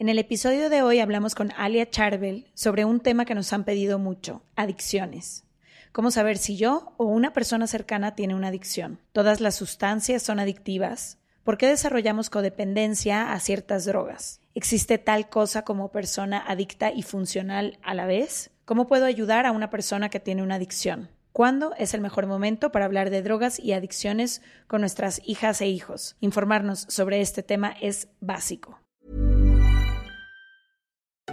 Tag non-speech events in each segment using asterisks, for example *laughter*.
En el episodio de hoy hablamos con Alia Charbel sobre un tema que nos han pedido mucho, adicciones. ¿Cómo saber si yo o una persona cercana tiene una adicción? ¿Todas las sustancias son adictivas? ¿Por qué desarrollamos codependencia a ciertas drogas? ¿Existe tal cosa como persona adicta y funcional a la vez? ¿Cómo puedo ayudar a una persona que tiene una adicción? ¿Cuándo es el mejor momento para hablar de drogas y adicciones con nuestras hijas e hijos? Informarnos sobre este tema es básico.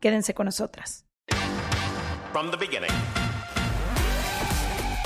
Quédense con nosotras. From the beginning.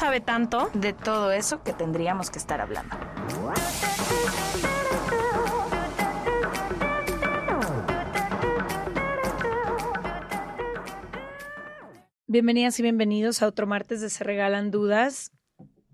sabe tanto. de todo eso que tendríamos que estar hablando. Bienvenidas y bienvenidos a otro martes de Se Regalan Dudas.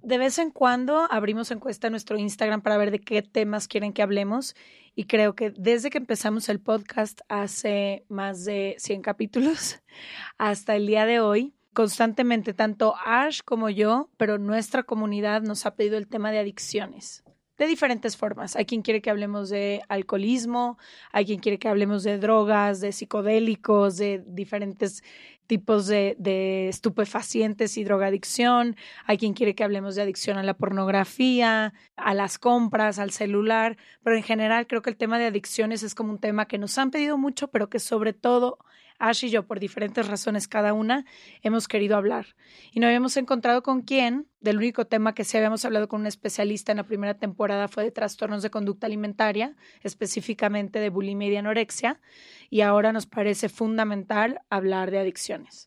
De vez en cuando abrimos encuesta en nuestro Instagram para ver de qué temas quieren que hablemos y creo que desde que empezamos el podcast hace más de 100 capítulos *laughs* hasta el día de hoy, constantemente tanto Ash como yo, pero nuestra comunidad nos ha pedido el tema de adicciones de diferentes formas. Hay quien quiere que hablemos de alcoholismo, hay quien quiere que hablemos de drogas, de psicodélicos, de diferentes tipos de, estupefacientes y drogadicción. Hay quien quiere que hablemos de adicción a la pornografía, a las compras, al celular, pero en general creo que el tema de adicciones es como un tema que nos han pedido mucho, pero que sobre todo Ash y yo, por diferentes razones cada una, hemos querido hablar. Y no habíamos encontrado con quién. Del único tema que sí habíamos hablado con un especialista en la primera temporada fue de trastornos de conducta alimentaria, específicamente de bulimia y de anorexia. Y ahora nos parece fundamental hablar de adicciones.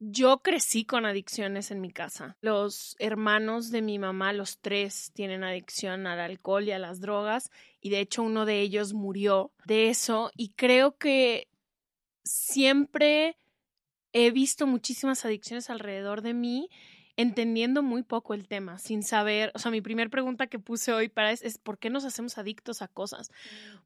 Yo crecí con adicciones en mi casa. Los hermanos de mi mamá, los tres, tienen adicción al alcohol y a las drogas. Y de hecho uno de ellos murió de eso. Y creo que siempre he visto muchísimas adicciones alrededor de mí, entendiendo muy poco el tema, sin saber, o sea, mi primera pregunta que puse hoy para es, es ¿por qué nos hacemos adictos a cosas?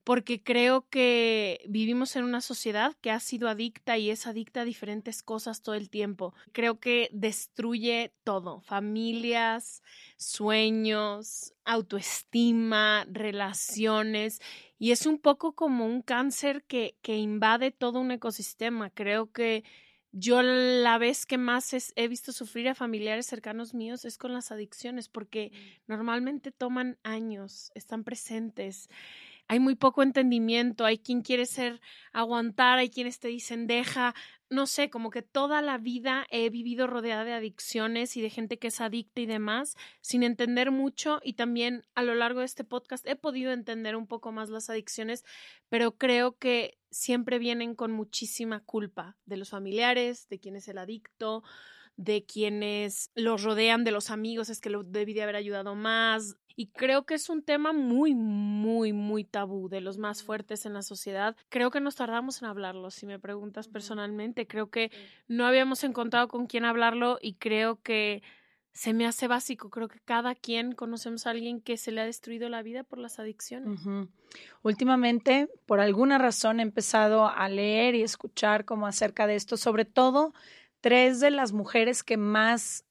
Porque creo que vivimos en una sociedad que ha sido adicta y es adicta a diferentes cosas todo el tiempo. Creo que destruye todo, familias, sueños, autoestima, relaciones y es un poco como un cáncer que, que invade todo un ecosistema. Creo que yo la vez que más es- he visto sufrir a familiares cercanos míos es con las adicciones, porque normalmente toman años, están presentes. Hay muy poco entendimiento, hay quien quiere ser aguantar, hay quienes te dicen deja, no sé, como que toda la vida he vivido rodeada de adicciones y de gente que es adicta y demás, sin entender mucho y también a lo largo de este podcast he podido entender un poco más las adicciones, pero creo que siempre vienen con muchísima culpa de los familiares, de quién es el adicto, de quienes los rodean, de los amigos, es que lo debí de haber ayudado más. Y creo que es un tema muy, muy, muy tabú, de los más fuertes en la sociedad. Creo que nos tardamos en hablarlo, si me preguntas personalmente. Creo que no habíamos encontrado con quién hablarlo y creo que se me hace básico. Creo que cada quien conocemos a alguien que se le ha destruido la vida por las adicciones. Últimamente, por alguna razón, he empezado a leer y escuchar como acerca de esto, sobre todo tres de las mujeres que más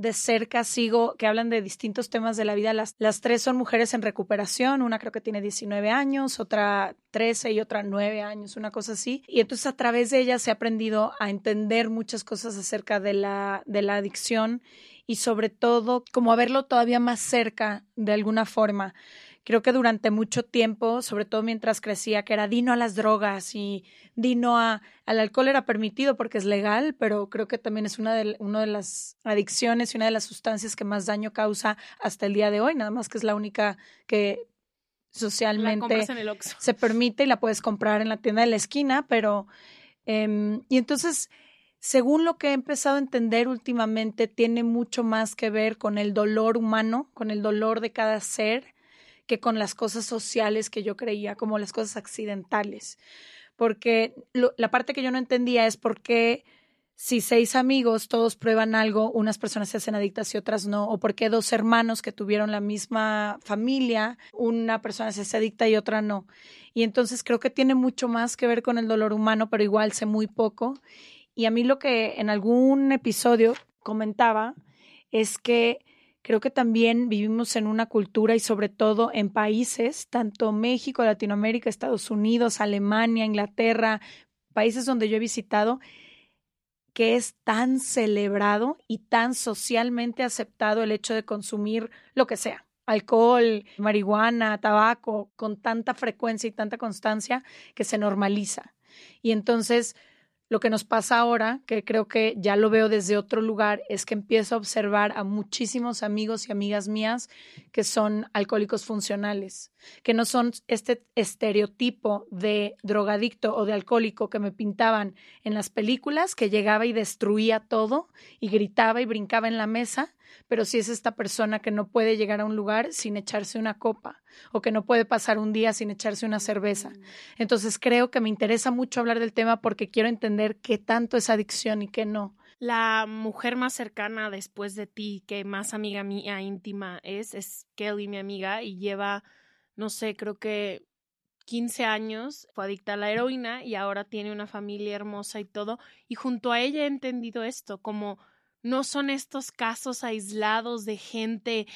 de cerca sigo que hablan de distintos temas de la vida. Las, las tres son mujeres en recuperación, una creo que tiene 19 años, otra 13 y otra 9 años, una cosa así. Y entonces a través de ellas he aprendido a entender muchas cosas acerca de la, de la adicción y sobre todo como a verlo todavía más cerca de alguna forma creo que durante mucho tiempo, sobre todo mientras crecía, que era dino a las drogas y dino a, al alcohol era permitido porque es legal, pero creo que también es una de, una de las adicciones y una de las sustancias que más daño causa hasta el día de hoy, nada más que es la única que socialmente se permite y la puedes comprar en la tienda de la esquina, pero... Eh, y entonces según lo que he empezado a entender últimamente, tiene mucho más que ver con el dolor humano, con el dolor de cada ser, que con las cosas sociales que yo creía, como las cosas accidentales. Porque la parte que yo no entendía es por qué si seis amigos todos prueban algo, unas personas se hacen adictas y otras no, o por qué dos hermanos que tuvieron la misma familia, una persona se hace adicta y otra no. Y entonces creo que tiene mucho más que ver con el dolor humano, pero igual sé muy poco. Y a mí lo que en algún episodio comentaba es que Creo que también vivimos en una cultura y sobre todo en países, tanto México, Latinoamérica, Estados Unidos, Alemania, Inglaterra, países donde yo he visitado, que es tan celebrado y tan socialmente aceptado el hecho de consumir lo que sea, alcohol, marihuana, tabaco, con tanta frecuencia y tanta constancia que se normaliza. Y entonces lo que nos pasa ahora, que creo que ya lo veo desde otro lugar, es que empiezo a observar a muchísimos amigos y amigas mías que son alcohólicos funcionales, que no son este estereotipo de drogadicto o de alcohólico que me pintaban en las películas, que llegaba y destruía todo y gritaba y brincaba en la mesa, pero si es esta persona que no puede llegar a un lugar sin echarse una copa o que no puede pasar un día sin echarse una cerveza. Mm. Entonces creo que me interesa mucho hablar del tema porque quiero entender qué tanto es adicción y qué no. La mujer más cercana después de ti, que más amiga mía íntima es, es Kelly, mi amiga, y lleva, no sé, creo que 15 años, fue adicta a la heroína y ahora tiene una familia hermosa y todo. Y junto a ella he entendido esto, como no son estos casos aislados de gente,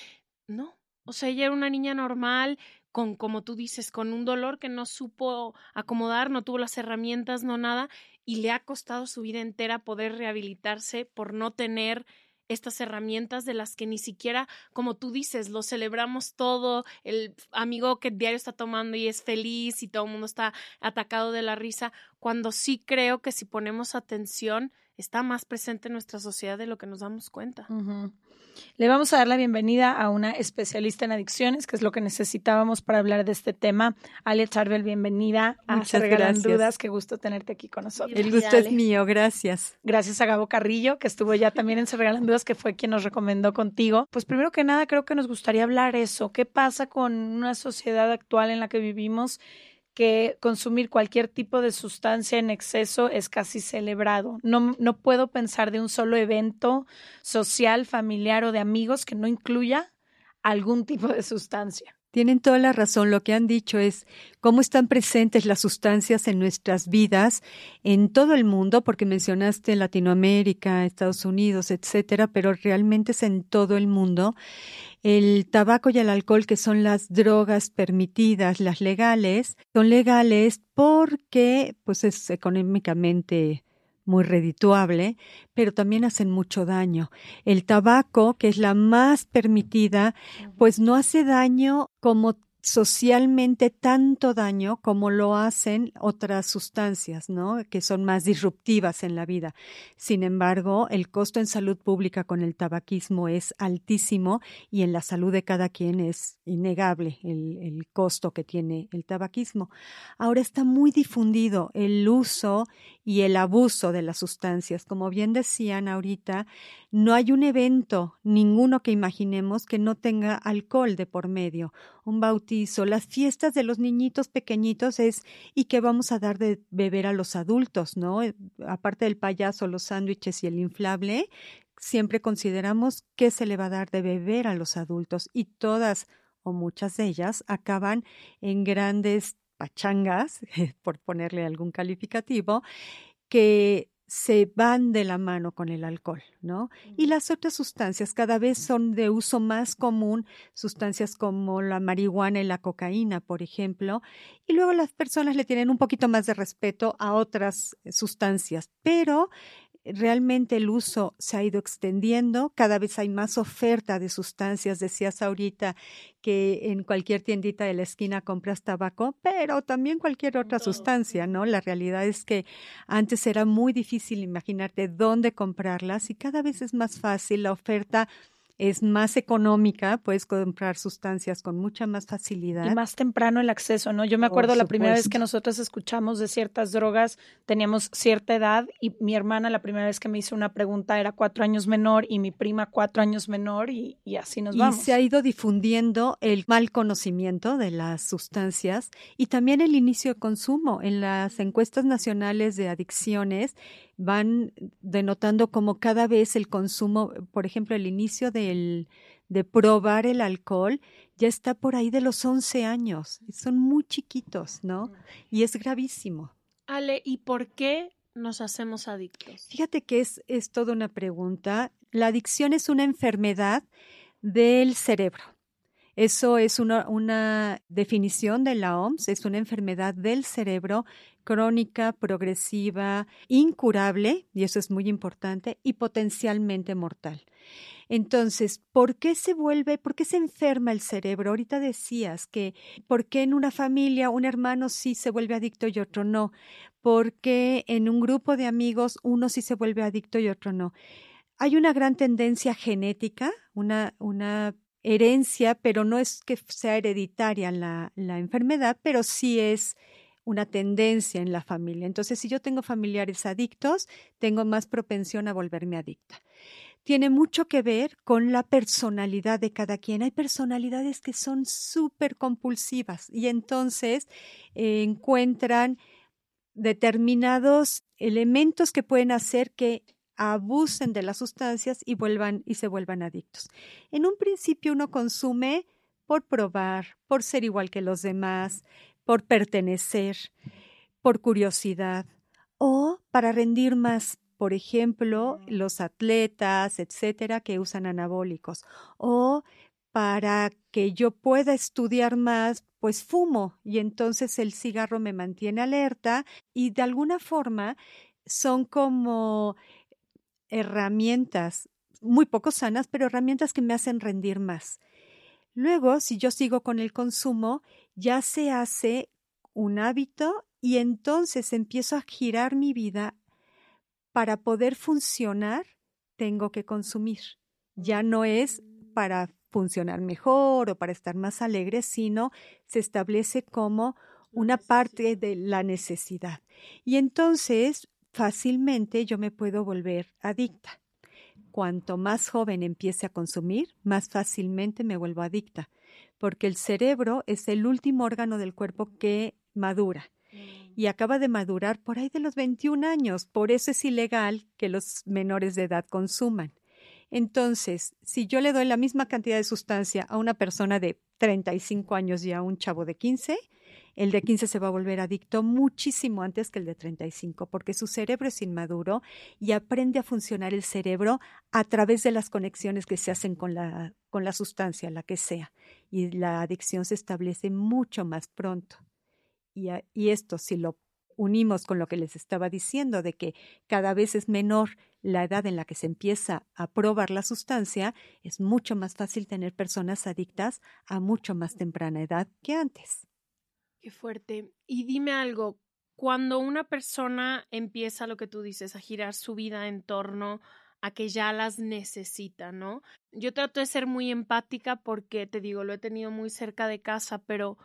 no. O sea, ella era una niña normal, con, como tú dices, con un dolor que no supo acomodar, no tuvo las herramientas, no nada, y le ha costado su vida entera poder rehabilitarse por no tener estas herramientas de las que ni siquiera, como tú dices, lo celebramos todo, el amigo que diario está tomando y es feliz y todo el mundo está atacado de la risa, cuando sí creo que si ponemos atención, está más presente en nuestra sociedad de lo que nos damos cuenta. Le vamos a dar la bienvenida a una especialista en adicciones, que es lo que necesitábamos para hablar de este tema. Ale Charbel, bienvenida a Regalan Dudas. Qué gusto tenerte aquí con nosotros. El gusto es mío, gracias. Gracias a Gabo Carrillo, que estuvo ya también en Se Regalan Dudas, que fue quien nos recomendó contigo. Pues primero que nada, creo que nos gustaría hablar eso. ¿Qué pasa con una sociedad actual en la que vivimos? Que consumir cualquier tipo de sustancia en exceso es casi celebrado. No, no puedo pensar de un solo evento social, familiar o de amigos que no incluya algún tipo de sustancia. Tienen toda la razón. Lo que han dicho es cómo están presentes las sustancias en nuestras vidas en todo el mundo, porque mencionaste Latinoamérica, Estados Unidos, etcétera, pero realmente es en todo el mundo. El tabaco y el alcohol, que son las drogas permitidas, las legales, son legales porque pues es económicamente muy redituable, pero también hacen mucho daño. El tabaco, que es la más permitida, pues no hace daño como socialmente tanto daño como lo hacen otras sustancias, ¿no? Que son más disruptivas en la vida. Sin embargo, el costo en salud pública con el tabaquismo es altísimo y en la salud de cada quien es innegable el, el costo que tiene el tabaquismo. Ahora está muy difundido el uso y el abuso de las sustancias. Como bien decían ahorita, No hay un evento, ninguno que imaginemos que no tenga alcohol de por medio. Un bautizo, las fiestas de los niñitos pequeñitos es y qué vamos a dar de beber a los adultos, ¿no? Eh, aparte del payaso, los sándwiches y el inflable, siempre consideramos qué se le va a dar de beber a los adultos y todas o muchas de ellas acaban en grandes pachangas, *laughs* por ponerle algún calificativo, que se van de la mano con el alcohol, ¿no? Y las otras sustancias cada vez son de uso más común, sustancias como la marihuana y la cocaína, por ejemplo, y luego las personas le tienen un poquito más de respeto a otras sustancias, pero realmente el uso se ha ido extendiendo, cada vez hay más oferta de sustancias. Decías ahorita que en cualquier tiendita de la esquina compras tabaco, pero también cualquier otra sustancia, ¿no? La realidad es que antes era muy difícil imaginarte dónde comprarlas y cada vez es más fácil la oferta es más económica, puedes comprar sustancias con mucha más facilidad. Y más temprano el acceso, ¿no? Yo me acuerdo la primera vez que nosotros escuchamos de ciertas drogas, teníamos cierta edad y mi hermana la primera vez que me hizo una pregunta era cuatro años menor y mi prima cuatro años menor y, y así nos vamos. Y se ha ido difundiendo el mal conocimiento de las sustancias y también el inicio de consumo. En las encuestas nacionales de adicciones, van denotando como cada vez el consumo, por ejemplo, el inicio del, de probar el alcohol ya está por ahí de los 11 años. Son muy chiquitos, ¿no? Y es gravísimo. Ale, ¿y por qué nos hacemos adictos? Fíjate que es, es toda una pregunta. La adicción es una enfermedad del cerebro. Eso es una, una, definición de la OMS, es una enfermedad del cerebro crónica, progresiva, incurable, y eso es muy importante, y potencialmente mortal. Entonces, ¿por qué se vuelve, por qué se enferma el cerebro? Ahorita decías que, ¿por qué en una familia un hermano sí se vuelve adicto y otro no? ¿Por qué en un grupo de amigos uno sí se vuelve adicto y otro no? Hay una gran tendencia genética, una, una herencia, pero no es que sea hereditaria la, la enfermedad, pero sí es una tendencia en la familia. Entonces, si yo tengo familiares adictos, tengo más propensión a volverme adicta. Tiene mucho que ver con la personalidad de cada quien. Hay personalidades que son súper compulsivas y entonces eh, encuentran determinados elementos que pueden hacer que abusen de las sustancias y vuelvan y se vuelvan adictos. En un principio uno consume por probar, por ser igual que los demás, por pertenecer, por curiosidad o para rendir más. Por ejemplo, los atletas, etcétera, que usan anabólicos. O para que yo pueda estudiar más, pues fumo y entonces el cigarro me mantiene alerta y de alguna forma son como herramientas muy poco sanas, pero herramientas que me hacen rendir más. Luego, si yo sigo con el consumo, ya se hace un hábito y entonces empiezo a girar mi vida para poder funcionar, tengo que consumir. Ya no es para funcionar mejor o para estar más alegre, sino se establece como una parte de la necesidad. Y entonces fácilmente yo me puedo volver adicta. Cuanto más joven empiece a consumir, más fácilmente me vuelvo adicta, porque el cerebro es el último órgano del cuerpo que madura mm. y acaba de madurar por ahí de los 21 años. Por eso es ilegal que los menores de edad consuman. Entonces, si yo le doy la misma cantidad de sustancia a una persona de 35 años y a un chavo de 15, el de 15 se va a volver adicto muchísimo antes que el de 35, porque su cerebro es inmaduro y aprende a funcionar el cerebro a través de las conexiones que se hacen con la, con la sustancia, la que sea. Y la adicción se establece mucho más pronto. Y, y esto, si lo unimos con lo que les estaba diciendo, de que cada vez es menor la edad en la que se empieza a probar la sustancia, es mucho más fácil tener personas adictas a mucho más temprana edad que antes. Qué fuerte. Y dime algo, cuando una persona empieza lo que tú dices, a girar su vida en torno a que ya las necesita, ¿no? Yo trato de ser muy empática porque, te digo, lo he tenido muy cerca de casa, pero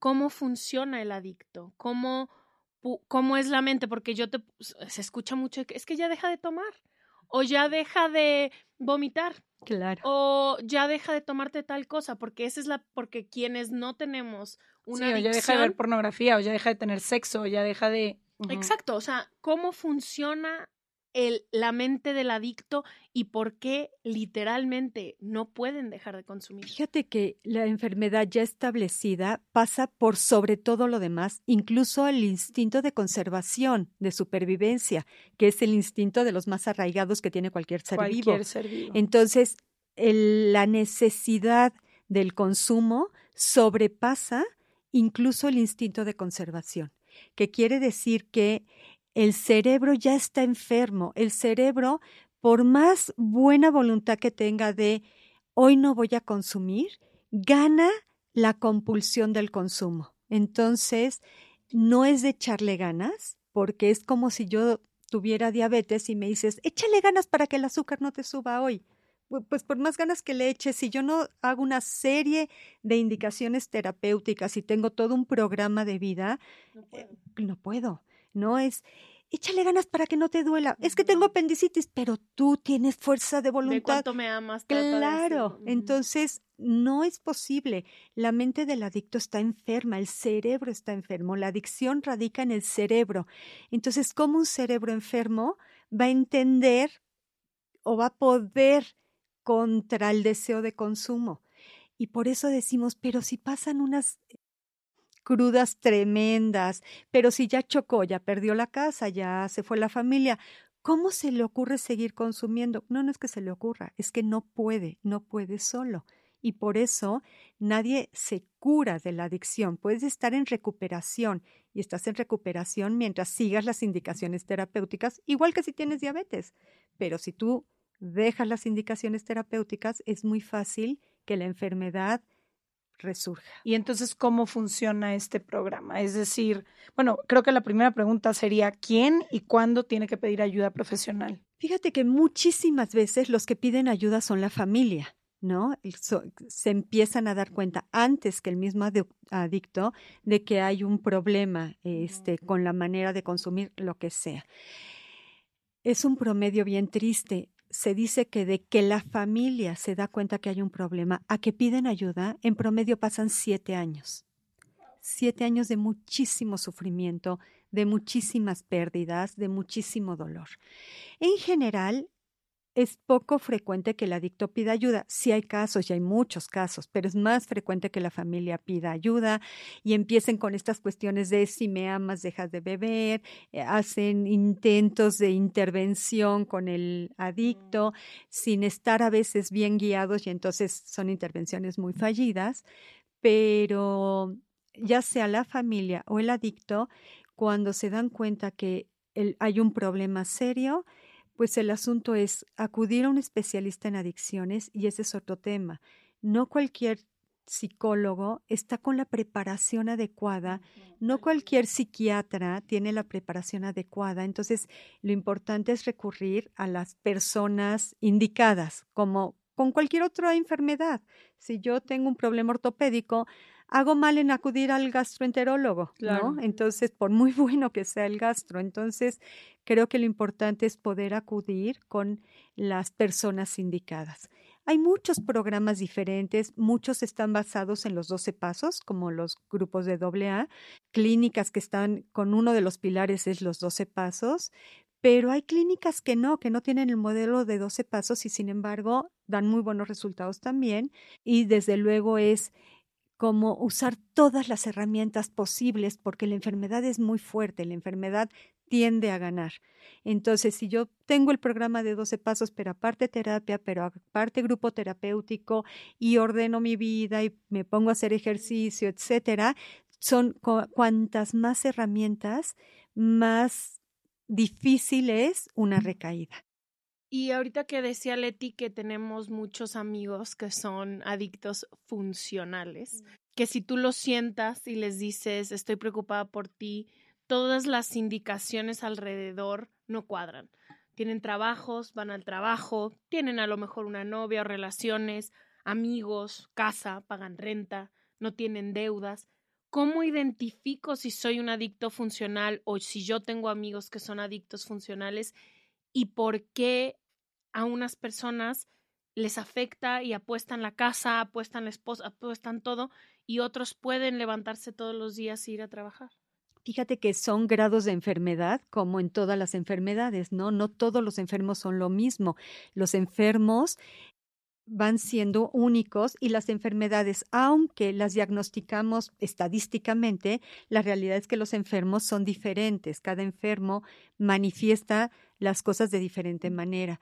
¿cómo funciona el adicto? ¿Cómo, cómo es la mente? Porque yo te, se escucha mucho, es que ya deja de tomar o ya deja de vomitar. Claro. O ya deja de tomarte tal cosa, porque esa es la, porque quienes no tenemos una sí, o ya deja de ver pornografía, o ya deja de tener sexo, o ya deja de. Exacto, o sea, cómo funciona el, la mente del adicto y por qué literalmente no pueden dejar de consumir. Fíjate que la enfermedad ya establecida pasa por sobre todo lo demás, incluso el instinto de conservación, de supervivencia, que es el instinto de los más arraigados que tiene cualquier ser, Cualquier vivo. ser vivo. Entonces, el- la necesidad del consumo sobrepasa incluso el instinto de conservación, que quiere decir que el cerebro ya está enfermo. El cerebro, por más buena voluntad que tenga de hoy no voy a consumir, gana la compulsión del consumo. Entonces, no es de echarle ganas, porque es como si yo tuviera diabetes y me dices, échale ganas para que el azúcar no te suba hoy. Pu- Pues por más ganas que le eches, si yo no hago una serie de indicaciones terapéuticas y tengo todo un programa de vida, eh, no puedo. No es, échale ganas para que no te duela. Es que tengo apendicitis, pero tú tienes fuerza de De voluntad. cuánto me amas. de Claro, entonces no es posible. La mente del adicto está enferma, el cerebro está enfermo, la adicción radica en el cerebro. Entonces, ¿cómo un cerebro enfermo va a entender o va a poder contra el deseo de consumo? Y por eso decimos, pero si pasan unas crudas tremendas, pero si ya chocó, ya perdió la casa, ya se fue la familia, ¿cómo se le ocurre seguir consumiendo? No, no es que se le ocurra, es que no puede, no puede solo. Y por eso nadie se cura de la adicción. Puedes estar en recuperación y estás en recuperación mientras sigas las indicaciones terapéuticas, igual que si tienes diabetes. Pero si tú dejas las indicaciones terapéuticas, es muy fácil que la enfermedad resurja. Y entonces, ¿cómo funciona este programa? Es decir, bueno, creo que la primera pregunta sería, ¿quién y cuándo tiene que pedir ayuda profesional? Fíjate que muchísimas veces los que piden ayuda son la familia, ¿no? Se empiezan a dar cuenta antes que el mismo adicto de que hay un problema este, con la manera de consumir lo que sea. Es un promedio bien triste. Se dice que de que la familia se da cuenta que hay un problema a que piden ayuda, en promedio pasan siete años. Siete años de muchísimo sufrimiento, de muchísimas pérdidas, de muchísimo dolor. En general, es poco frecuente que el adicto pida ayuda. Sí hay casos, y hay muchos casos, pero es más frecuente que la familia pida ayuda y empiecen con estas cuestiones de si me amas, dejas de beber, eh, hacen intentos de intervención con el adicto sin estar a veces bien guiados y entonces son intervenciones muy fallidas, pero ya sea la familia o el adicto, cuando se dan cuenta que el- hay un problema serio, pues el asunto es acudir a un especialista en adicciones y ese es otro tema. No cualquier psicólogo está con la preparación adecuada, no cualquier psiquiatra tiene la preparación adecuada, entonces lo importante es recurrir a las personas indicadas, como con cualquier otra enfermedad. Si yo tengo un problema ortopédico, hago mal en acudir al gastroenterólogo, Claro. ¿no? Entonces, por muy *laughs* bueno que sea el gastro, entonces creo que lo importante es poder acudir con las personas indicadas. Hay muchos programas diferentes, muchos están basados en los 12 pasos, como los grupos de AA, clínicas que están con uno de los pilares es los 12 pasos, pero hay clínicas que no, que no tienen el modelo de 12 pasos y sin embargo dan muy buenos resultados también y desde luego es como usar todas las herramientas posibles porque la enfermedad es muy fuerte, la enfermedad tiende a ganar. Entonces, si yo tengo el programa de 12 pasos, pero aparte terapia, pero aparte grupo terapéutico y ordeno mi vida y me pongo a hacer ejercicio, etcétera, son cu- cuantas más herramientas, más difícil es una recaída. Y ahorita que decía Leti que tenemos muchos amigos que son adictos funcionales, que si tú los sientas y les dices estoy preocupada por ti, todas las indicaciones alrededor no cuadran. Tienen trabajos, van al trabajo, tienen a lo mejor una novia o relaciones, amigos, casa, pagan renta, no tienen deudas. ¿Cómo identifico si soy un adicto funcional o si yo tengo amigos que son adictos funcionales y por qué a unas personas les afecta y apuestan la casa, apuestan la esposa, apuestan todo, y otros pueden levantarse todos los días e ir a trabajar. Fíjate que son grados de enfermedad como en todas las enfermedades, ¿no? No todos los enfermos son lo mismo. Los enfermos van siendo únicos y las enfermedades, aunque las diagnosticamos estadísticamente, la realidad es que los enfermos son diferentes. Cada enfermo manifiesta las cosas de diferente manera.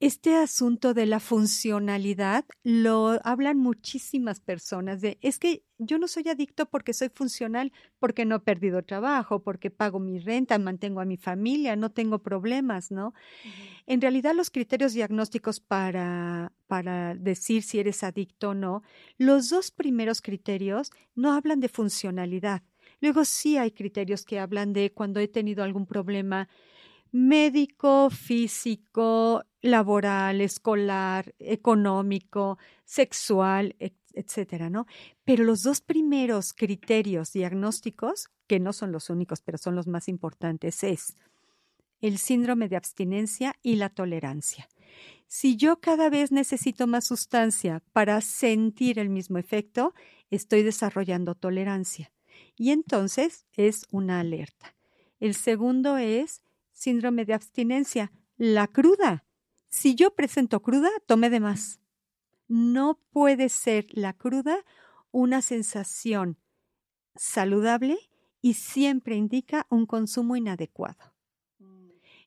Este asunto de la funcionalidad lo hablan muchísimas personas de es que yo no soy adicto porque soy funcional, porque no he perdido trabajo, porque pago mi renta, mantengo a mi familia, no tengo problemas, ¿no? En realidad los criterios diagnósticos para, para decir si eres adicto o no, los dos primeros criterios no hablan de funcionalidad. Luego sí hay criterios que hablan de cuando he tenido algún problema médico, físico, laboral, escolar, económico, sexual, etcétera, ¿no? Pero los dos primeros criterios diagnósticos, que no son los únicos, pero son los más importantes, es el síndrome de abstinencia y la tolerancia. Si yo cada vez necesito más sustancia para sentir el mismo efecto, estoy desarrollando tolerancia. Y entonces es una alerta. El segundo es síndrome de abstinencia, la cruda. Si yo presento cruda, tome de más. No puede ser la cruda una sensación saludable y siempre indica un consumo inadecuado.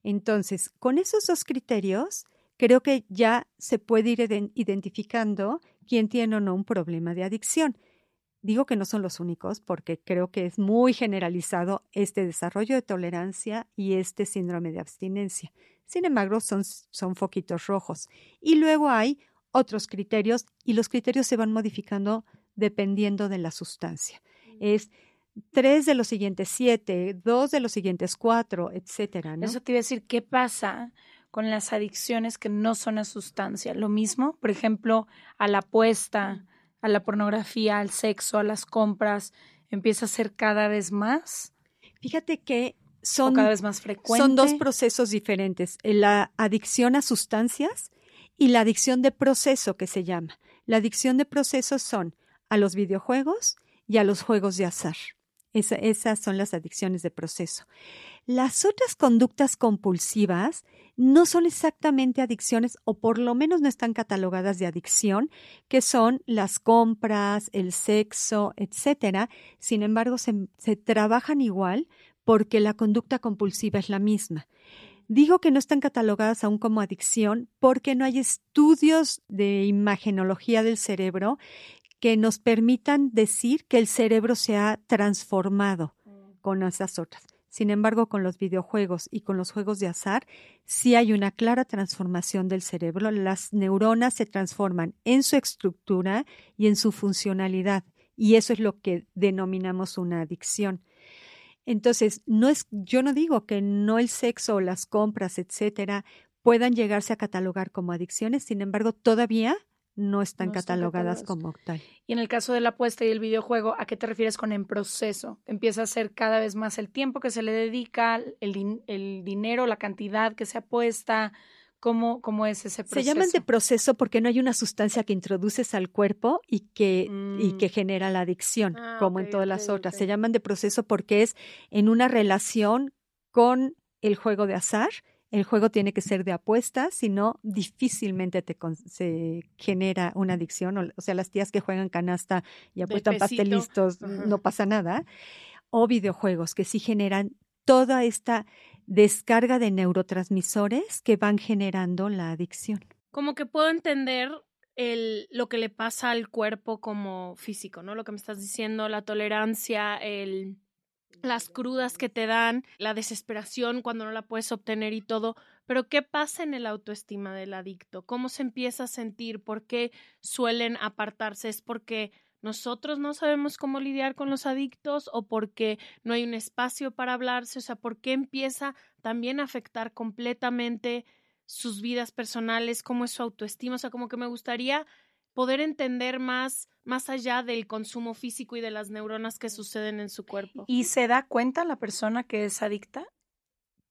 Entonces, con esos dos criterios, creo que ya se puede ir identificando quién tiene o no un problema de adicción. Digo que no son los únicos porque creo que es muy generalizado este desarrollo de tolerancia y este síndrome de abstinencia. Sin embargo, son, son foquitos rojos. Y luego hay otros criterios y los criterios se van modificando dependiendo de la sustancia. Mm. Es tres de los siguientes siete, dos de los siguientes cuatro, etcétera. Eso te iba a decir, ¿qué pasa con las adicciones que no son a sustancia? Lo mismo, por ejemplo, a la apuesta, a la pornografía, al sexo, a las compras, empieza a ser cada vez más. Fíjate que son, cada vez más frecuentes. Son dos procesos diferentes, la adicción a sustancias y la adicción de proceso que se llama. La adicción de proceso son a los videojuegos y a los juegos de azar. Esas son las adicciones de proceso. Las otras conductas compulsivas no son exactamente adicciones o por lo menos no están catalogadas de adicción, que son las compras, el sexo, etcétera. Sin embargo, se trabajan igual porque la conducta compulsiva es la misma. Digo que no están catalogadas aún como adicción porque no hay estudios de imagenología del cerebro que nos permitan decir que el cerebro se ha transformado con esas otras. Sin embargo, con los videojuegos y con los juegos de azar, sí hay una clara transformación del cerebro. Las neuronas se transforman en su estructura y en su funcionalidad. Y eso es lo que denominamos una adicción. Entonces, no es, yo no digo que no el sexo o las compras, etcétera, puedan llegarse a catalogar como adicciones, sin embargo, todavía no están catalogadas como tal. Y en el caso de la apuesta y el videojuego, ¿a qué te refieres con en proceso? Empieza a ser cada vez más el tiempo que se le dedica, el, el dinero, la cantidad que se apuesta, ¿Cómo, ¿Cómo, es ese proceso? Se llaman de proceso porque no hay una sustancia que introduces al cuerpo y que, y que mm. genera la adicción, ah, como en todas las otras. Se llaman de proceso porque es en una relación con el juego de azar. El juego tiene que ser de apuesta, si no, difícilmente te se genera una adicción. O, sea, las tías que juegan canasta y apuestan pastelistos, no pasa nada. O videojuegos que sí generan toda esta descarga de neurotransmisores que van generando la adicción. Como que puedo entender el, lo que le pasa al cuerpo como físico, ¿no? Lo que me estás diciendo, la tolerancia, el, las crudas que te dan, la desesperación cuando no la puedes obtener y todo. Pero ¿qué pasa en el autoestima del adicto? ¿Cómo se empieza a sentir? ¿Por qué suelen apartarse? ¿Es porque nosotros no sabemos cómo lidiar con los adictos o porque no hay un espacio para hablarse, o sea, por qué empieza también a afectar completamente sus vidas personales, cómo es su autoestima, o sea, como que me gustaría poder entender más más allá del consumo físico y de las neuronas que suceden en su cuerpo. ¿Y se da cuenta la persona que es adicta?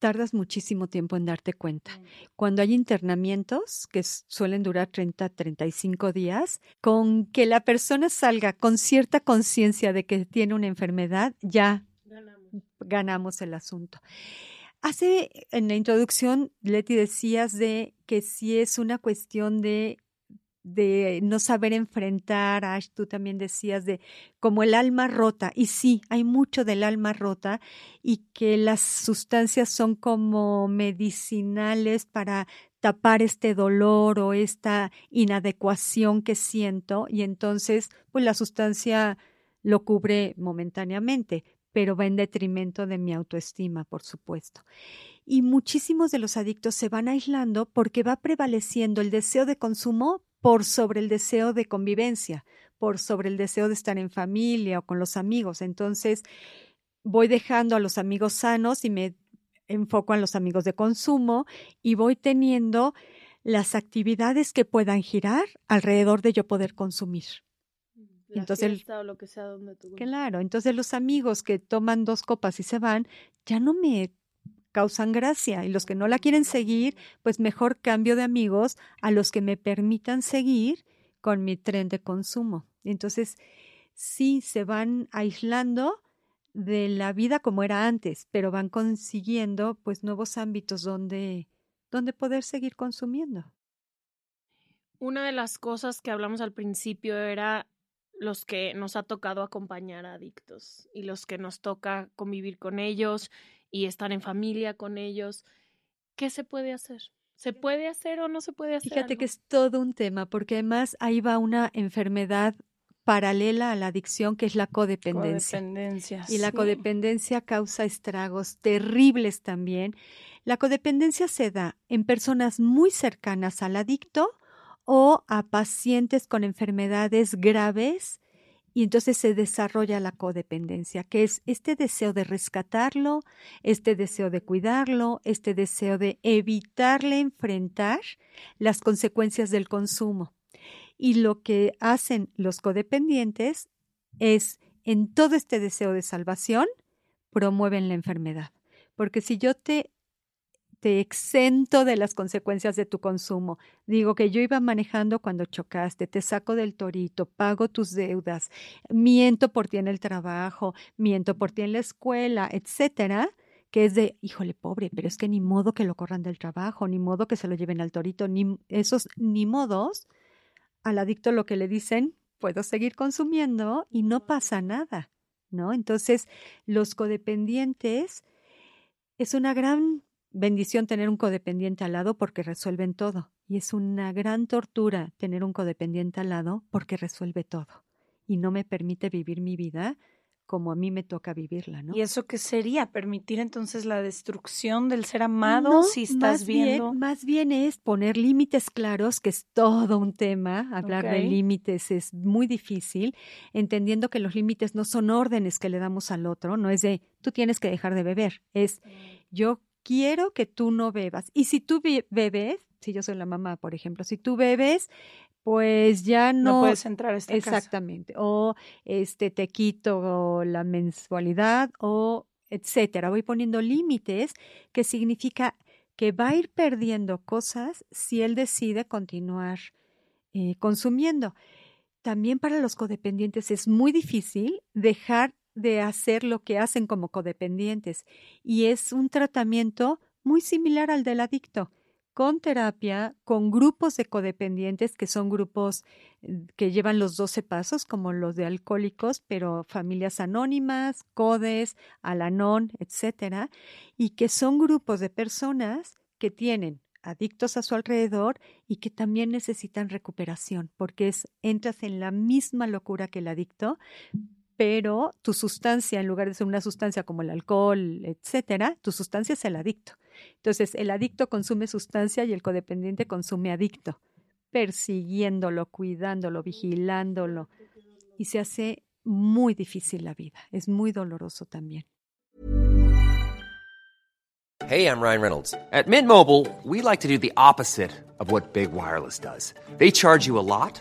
tardas muchísimo tiempo en darte cuenta. Cuando hay internamientos, que suelen durar 30, 35 días, con que la persona salga con cierta conciencia de que tiene una enfermedad, ya ganamos. el asunto. Hace en la introducción, Leti, decías de que si es una cuestión de de no saber enfrentar, Ash, tú también decías de como el alma rota, y sí, hay mucho del alma rota y que las sustancias son como medicinales para tapar este dolor o esta inadecuación que siento y entonces pues la sustancia lo cubre momentáneamente, pero va en detrimento de mi autoestima, por supuesto. Y muchísimos de los adictos se van aislando porque va prevaleciendo el deseo de consumo por sobre el deseo de convivencia, por sobre el deseo de estar en familia o con los amigos. Entonces, voy dejando a los amigos sanos y me enfoco en los amigos de consumo y voy teniendo las actividades que puedan girar alrededor de yo poder consumir. entonces, lo que sea donde tú... Claro, entonces los amigos que toman dos copas y se van, ya no me causan gracia y los que no la quieren seguir, pues mejor cambio de amigos a los que me permitan seguir con mi tren de consumo. Entonces, sí se van aislando de la vida como era antes, pero van consiguiendo pues nuevos ámbitos donde, donde poder seguir consumiendo. Una de las cosas que hablamos al principio era los que nos ha tocado acompañar a adictos y los que nos toca convivir con ellos y estar en familia con ellos. ¿Qué se puede hacer? ¿Se puede hacer o no se puede hacer? Fíjate que es todo un tema, porque además ahí va una enfermedad paralela a la adicción, que es la codependencia. codependencia y la codependencia causa estragos terribles también. La codependencia se da en personas muy cercanas al adicto o a pacientes con enfermedades graves y entonces se desarrolla la codependencia, que es este deseo de rescatarlo, este deseo de cuidarlo, este deseo de evitarle enfrentar las consecuencias del consumo. Y lo que hacen los codependientes es, en todo este deseo de salvación, promueven la enfermedad. Porque si yo te te exento de las consecuencias de tu consumo. Digo que yo iba manejando cuando chocaste, te saco del torito, pago tus deudas, miento por ti en el trabajo, miento por ti en la escuela, etcétera, que es de, híjole, pobre, pero es que ni modo que lo corran del trabajo, ni modo que se lo lleven al torito, ni esos ni modos. Al adicto lo que le dicen, puedo seguir consumiendo y no pasa nada, ¿no? Entonces, los codependientes es una gran bendición tener un codependiente al lado porque resuelven todo. Y es una gran tortura tener un codependiente al lado porque resuelve todo. Y no me permite vivir mi vida como a mí me toca vivirla, ¿no? ¿Y eso qué sería? ¿Permitir entonces la destrucción del ser amado si estás más viendo? Bien, más bien es poner límites claros, que es todo un tema. Hablar de límites es muy difícil, entendiendo que los límites no son órdenes que le damos al otro, no es de tú tienes que dejar de beber, es yo quiero que tú no bebas. Y si tú bebes, si yo soy la mamá, por ejemplo, si tú bebes, pues ya no, no puedes entrar a esta exactamente o este te quito la mensualidad o etcétera. Voy poniendo límites que significa que va a ir perdiendo cosas si él decide continuar eh, consumiendo. También para los codependientes es muy difícil dejar de hacer lo que hacen como codependientes y es un tratamiento muy similar al del adicto, con terapia, con grupos de codependientes que son grupos eh, que llevan los 12 pasos como los de alcohólicos, pero familias anónimas, codes, alanón, etcétera, y que son grupos de personas que tienen adictos a su alrededor y que también necesitan recuperación, porque es entras en la misma locura que el adicto, pero tu sustancia, en lugar de ser una sustancia como el alcohol, etcétera, tu sustancia es el adicto. Entonces, el adicto consume sustancia y el codependiente consume adicto, persiguiéndolo, cuidándolo, vigilándolo. Y se hace muy difícil la vida, es muy doloroso también. Hey, I'm Ryan Reynolds. At Mint Mobile, we like to do the opposite of what Big Wireless does. They charge you a lot.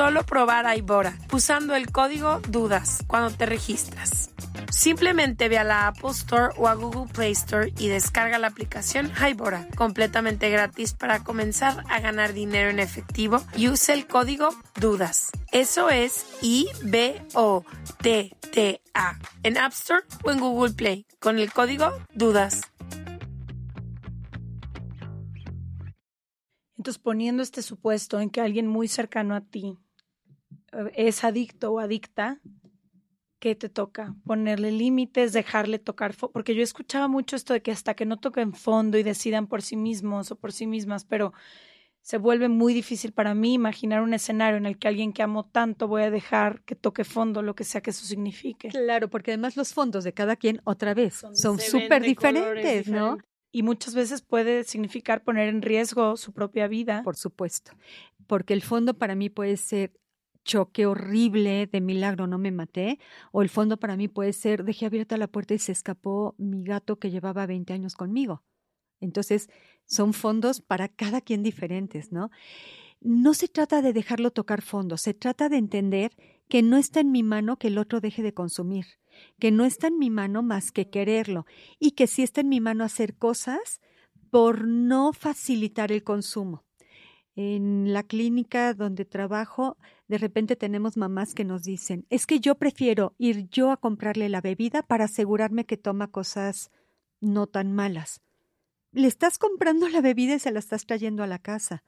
probar Hybora usando el código DUDAS cuando te registras. Simplemente ve a la Apple Store o a Google Play Store y descarga la aplicación Hybora, completamente gratis para comenzar a ganar dinero en efectivo y use el código DUDAS. Eso es I-B-O-T-T-A en App Store o en Google Play con el código DUDAS. Entonces, poniendo este supuesto en que alguien muy cercano a ti es adicto o adicta, ¿qué te toca? Ponerle límites, dejarle tocar, porque yo escuchaba mucho esto de que hasta que no toquen fondo y decidan por sí mismos o por sí mismas, pero se vuelve muy difícil para mí imaginar un escenario en el que alguien que amo tanto voy a dejar que toque fondo, lo que sea que eso signifique. Claro, porque además los fondos de cada quien, otra vez, son súper diferentes, ¿no? Y muchas veces puede significar poner en riesgo su propia vida. Por supuesto, porque el fondo para mí puede ser choque horrible, de milagro no me maté, o el fondo para mí puede ser dejé abierta la puerta y se escapó mi gato que llevaba 20 años conmigo. Entonces, son fondos para cada quien diferentes, ¿no? No se trata de dejarlo tocar fondo, se trata de entender que no está en mi mano que el otro deje de consumir, que no está en mi mano más que quererlo y que sí está en mi mano hacer cosas por no facilitar el consumo. En la clínica donde trabajo, de repente tenemos mamás que nos dicen, es que yo prefiero ir yo a comprarle la bebida para asegurarme que toma cosas no tan malas le estás comprando la bebida y se la estás trayendo a la casa.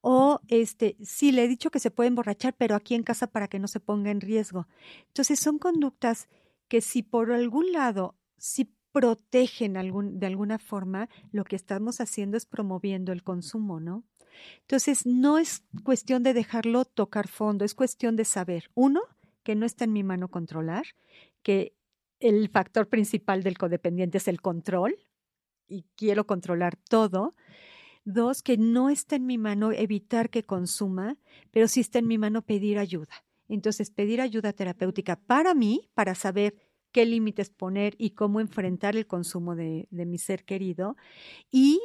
O este, sí, le he dicho que se puede emborrachar, pero aquí en casa para que no se ponga en riesgo. Entonces son conductas que si por algún lado, si protegen de alguna forma, lo que estamos haciendo es promoviendo el consumo, ¿no? Entonces, no es cuestión de dejarlo tocar fondo, es cuestión de saber, uno, que no está en mi mano controlar, que el factor principal del codependiente es el control, y quiero controlar todo. Dos, que no está en mi mano evitar que consuma, pero sí está en mi mano pedir ayuda. Entonces, pedir ayuda terapéutica para mí, para saber qué límites poner y cómo enfrentar el consumo de, de mi ser querido y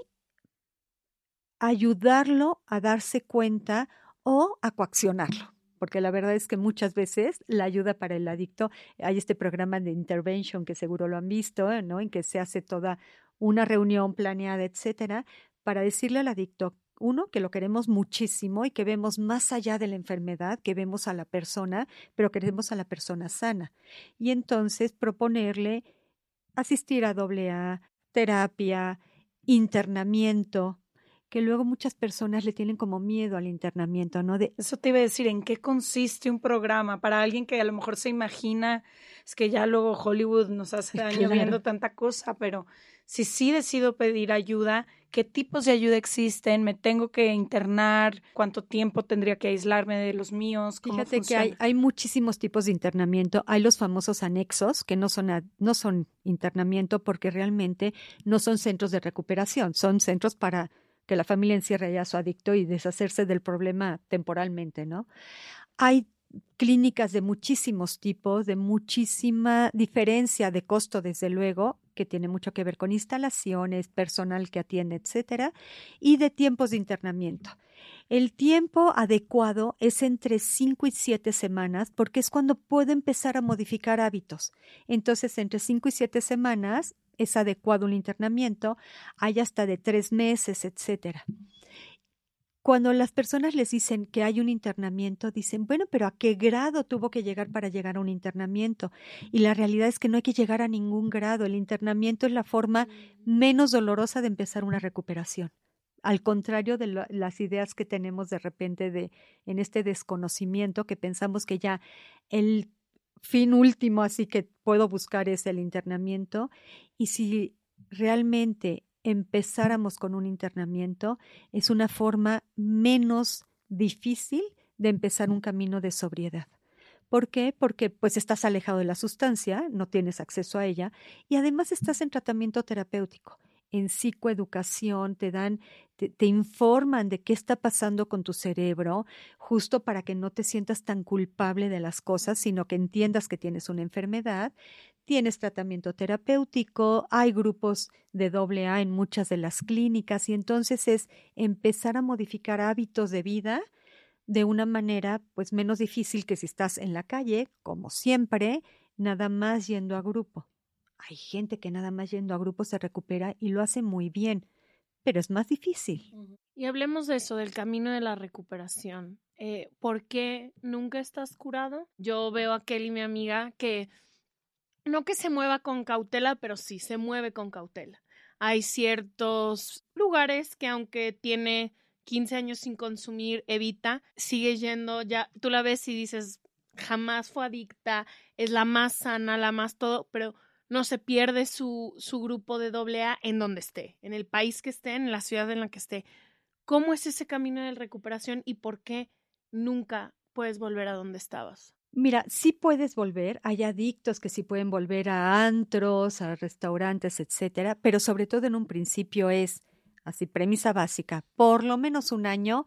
ayudarlo a darse cuenta o a coaccionarlo porque la verdad es que muchas veces la ayuda para el adicto, hay este programa de intervention que seguro lo han visto, ¿no? En que se hace toda una reunión planeada, etcétera, para decirle al adicto, uno, que lo queremos muchísimo y que vemos más allá de la enfermedad, que vemos a la persona, pero queremos a la persona sana. Y entonces proponerle asistir a doble A, terapia, internamiento, que luego muchas personas le tienen como miedo al internamiento, ¿no? De, Eso te iba a decir, ¿en qué consiste un programa para alguien que a lo mejor se imagina, es que ya luego Hollywood nos hace *laughs* daño Claro. viendo tanta cosa, pero si sí decido pedir ayuda, ¿qué tipos de ayuda existen? ¿Me tengo que internar? ¿Cuánto tiempo tendría que aislarme de los míos? ¿Cómo Fíjate que hay, hay muchísimos tipos de internamiento. Hay los famosos anexos, que no son, a- no son internamiento porque realmente no son centros de recuperación, son centros para que la familia encierre ya a su adicto y deshacerse del problema temporalmente, ¿no? Hay clínicas de muchísimos tipos, de muchísima diferencia de costo, desde luego, que tiene mucho que ver con instalaciones, personal que atiende, etcétera, y de tiempos de internamiento. El tiempo adecuado es entre 5 y 7 semanas porque es cuando puedo empezar a modificar hábitos. Entonces, entre 5 y 7 semanas es adecuado un internamiento, hay hasta de 3 meses, etcétera. Cuando las personas les dicen que hay un internamiento, dicen, bueno, pero ¿a qué grado tuvo que llegar para llegar a un internamiento? Y la realidad es que no hay que llegar a ningún grado. El internamiento es la forma menos dolorosa de empezar una recuperación al contrario de las ideas que tenemos de repente de en este desconocimiento que pensamos que ya el fin último así que puedo buscar es el internamiento y si realmente empezáramos con un internamiento es una forma menos difícil de empezar un camino de sobriedad. ¿Por qué? Porque pues estás alejado de la sustancia, no tienes acceso a ella y además estás en tratamiento terapéutico en psicoeducación, te dan, te, te, informan de qué está pasando con tu cerebro, justo para que no te sientas tan culpable de las cosas, sino que entiendas que tienes una enfermedad, tienes tratamiento terapéutico, hay grupos de doble A en muchas de las clínicas y entonces es empezar a modificar hábitos de vida de una manera pues menos difícil que si estás en la calle, como siempre, nada más yendo a grupo. Hay gente que nada más yendo a grupo se recupera y lo hace muy bien, pero es más difícil. Y hablemos de eso, del camino de la recuperación. Eh, ¿Por qué nunca estás curado? Yo veo a Kelly, mi amiga, que no que se mueva con cautela, pero sí se mueve con cautela. Hay ciertos lugares que aunque tiene 15 años sin consumir, evita, sigue yendo, ya tú la ves y dices, jamás fue adicta, es la más sana, la más todo, pero no se pierde su, su grupo de doble A en donde esté, en el país que esté, en la ciudad en la que esté. ¿Cómo es ese camino de recuperación y por qué nunca puedes volver a donde estabas? Mira, sí puedes volver, hay adictos que sí pueden volver a antros, a restaurantes, etcétera, pero sobre todo en un principio es, así premisa básica, por lo menos un año,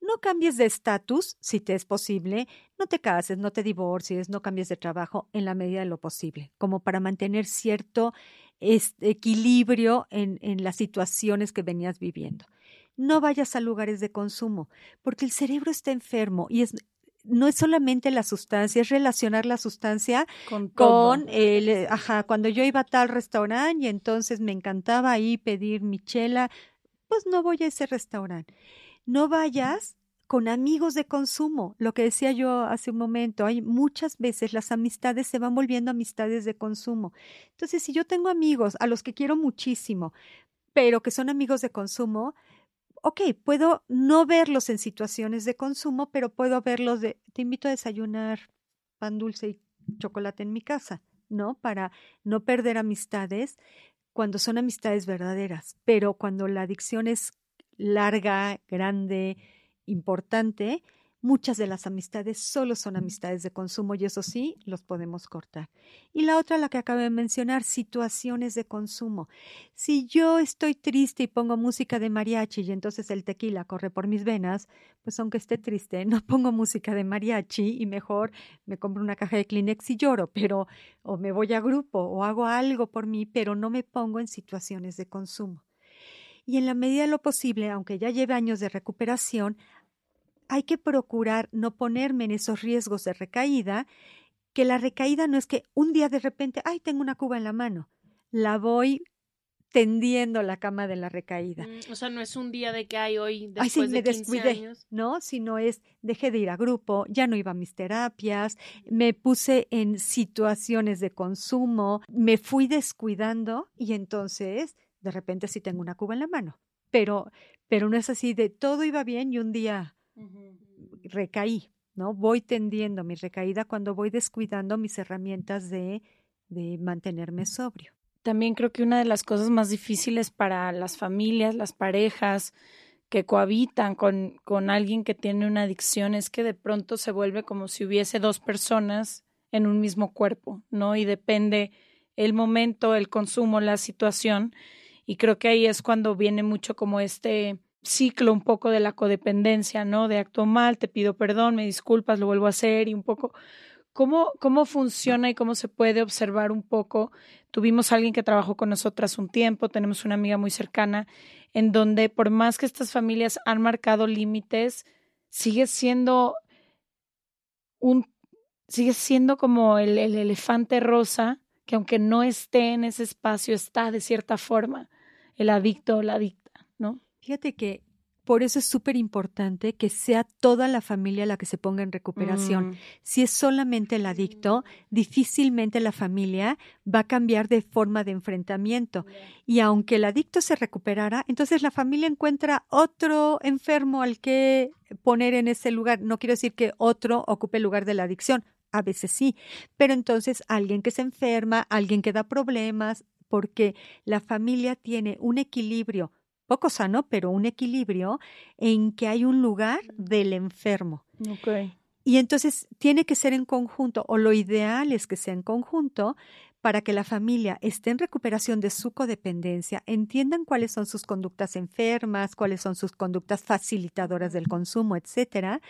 no cambies de estatus si te es posible, no te cases, no te divorcies, no cambies de trabajo en la medida de lo posible, como para mantener cierto este, equilibrio en, en las situaciones que venías viviendo. No vayas a lugares de consumo, porque el cerebro está enfermo y es no es solamente la sustancia, es relacionar la sustancia con, con el, ajá, cuando yo iba a tal restaurante y entonces me encantaba ahí pedir mi chela, pues no voy a ese restaurante. No vayas con amigos de consumo. Lo que decía yo hace un momento, hay muchas veces las amistades se van volviendo amistades de consumo. Entonces, si yo tengo amigos a los que quiero muchísimo, pero que son amigos de consumo, ok, puedo no verlos en situaciones de consumo, pero puedo verlos de, te invito a desayunar pan dulce y chocolate en mi casa, ¿no? Para no perder amistades cuando son amistades verdaderas, pero cuando la adicción es larga, grande, importante, muchas de las amistades solo son amistades de consumo y eso sí, los podemos cortar. Y la otra, la que acabo de mencionar, situaciones de consumo. Si yo estoy triste y pongo música de mariachi y entonces el tequila corre por mis venas, pues aunque esté triste, no pongo música de mariachi y mejor me compro una caja de Kleenex y lloro, pero o me voy a grupo o hago algo por mí, pero no me pongo en situaciones de consumo. Y en la medida de lo posible, aunque ya lleve años de recuperación, hay que procurar no ponerme en esos riesgos de recaída, que la recaída no es que un día de repente, ay, tengo una cuba en la mano, la voy tendiendo la cama de la recaída. Mm, o sea, no es un día de que hay hoy después ay, sí, de me 15 descuidé, años. ¿no? Sino es dejé de ir a grupo, ya no iba a mis terapias, me puse en situaciones de consumo, me fui descuidando y entonces de repente sí tengo una cuba en la mano pero, pero no es así de todo iba bien y un día recaí, ¿no? Voy tendiendo mi recaída cuando voy descuidando mis herramientas de, de mantenerme sobrio. También creo que una de las cosas más difíciles para las familias, las parejas que cohabitan con, con alguien que tiene una adicción es que de pronto se vuelve como si hubiese dos personas en un mismo cuerpo, ¿no? Y depende el momento, el consumo, la situación. Y creo que ahí es cuando viene mucho como este ciclo un poco de la codependencia, ¿no? De acto mal, te pido perdón, me disculpas, lo vuelvo a hacer y un poco cómo, cómo funciona y cómo se puede observar un poco. Tuvimos a alguien que trabajó con nosotras un tiempo, tenemos una amiga muy cercana, en donde por más que estas familias han marcado límites, sigue siendo un sigue siendo como el, el elefante rosa que aunque no esté en ese espacio, está de cierta forma el adicto o la adicta, ¿no? Fíjate que por eso es súper importante que sea toda la familia la que se ponga en recuperación. Mm. Si es solamente el adicto, difícilmente la familia va a cambiar de forma de enfrentamiento. Y aunque el adicto se recuperara, entonces la familia encuentra otro enfermo al que poner en ese lugar. No quiero decir que otro ocupe el lugar de la adicción, a veces sí, pero entonces alguien que se enferma, alguien que da problemas, porque la familia tiene un equilibrio poco sano, pero un equilibrio en que hay un lugar del enfermo. Okay. Y entonces tiene que ser en conjunto, o lo ideal es que sea en conjunto, para que la familia esté en recuperación de su codependencia, entiendan cuáles son sus conductas enfermas, cuáles son sus conductas facilitadoras del consumo, etcétera,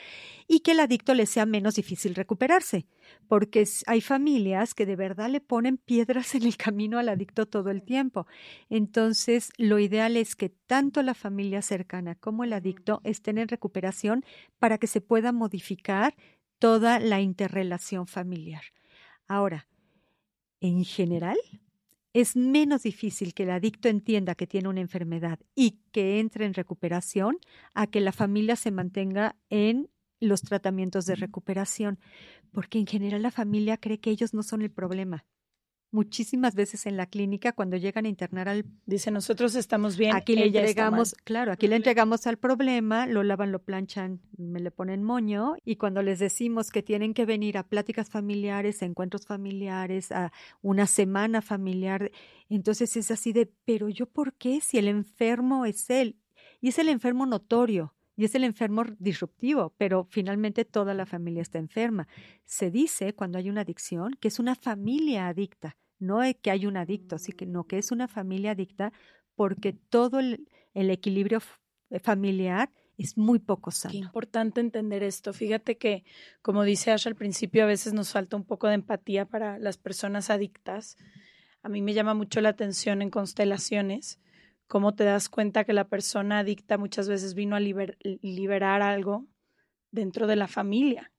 y que el adicto le sea menos difícil recuperarse, porque hay familias que de verdad le ponen piedras en el camino al adicto todo el tiempo. Entonces, lo ideal es que tanto la familia cercana como el adicto estén en recuperación para que se pueda modificar toda la interrelación familiar. Ahora, en general, es menos difícil que el adicto entienda que tiene una enfermedad y que entre en recuperación a que la familia se mantenga en los tratamientos de recuperación, porque en general la familia cree que ellos no son el problema muchísimas veces en la clínica cuando llegan a internar al dice nosotros estamos bien aquí le entregamos claro aquí le entregamos al problema lo lavan lo planchan me le ponen moño y cuando les decimos que tienen que venir a pláticas familiares a encuentros familiares a una semana familiar entonces es así de pero yo por qué si el enfermo es él y es el enfermo notorio y es el enfermo disruptivo, pero finalmente toda la familia está enferma. Se dice cuando hay una adicción que es una familia adicta, no es que hay un adicto, sino que es una familia adicta porque todo el, equilibrio eh, familiar es muy poco sano. Qué importante entender esto. Fíjate que, como dice Ash al principio, a veces nos falta un poco de empatía para las personas adictas. A mí me llama mucho la atención en constelaciones cómo te das cuenta que la persona adicta muchas veces vino a liberar algo dentro de la familia.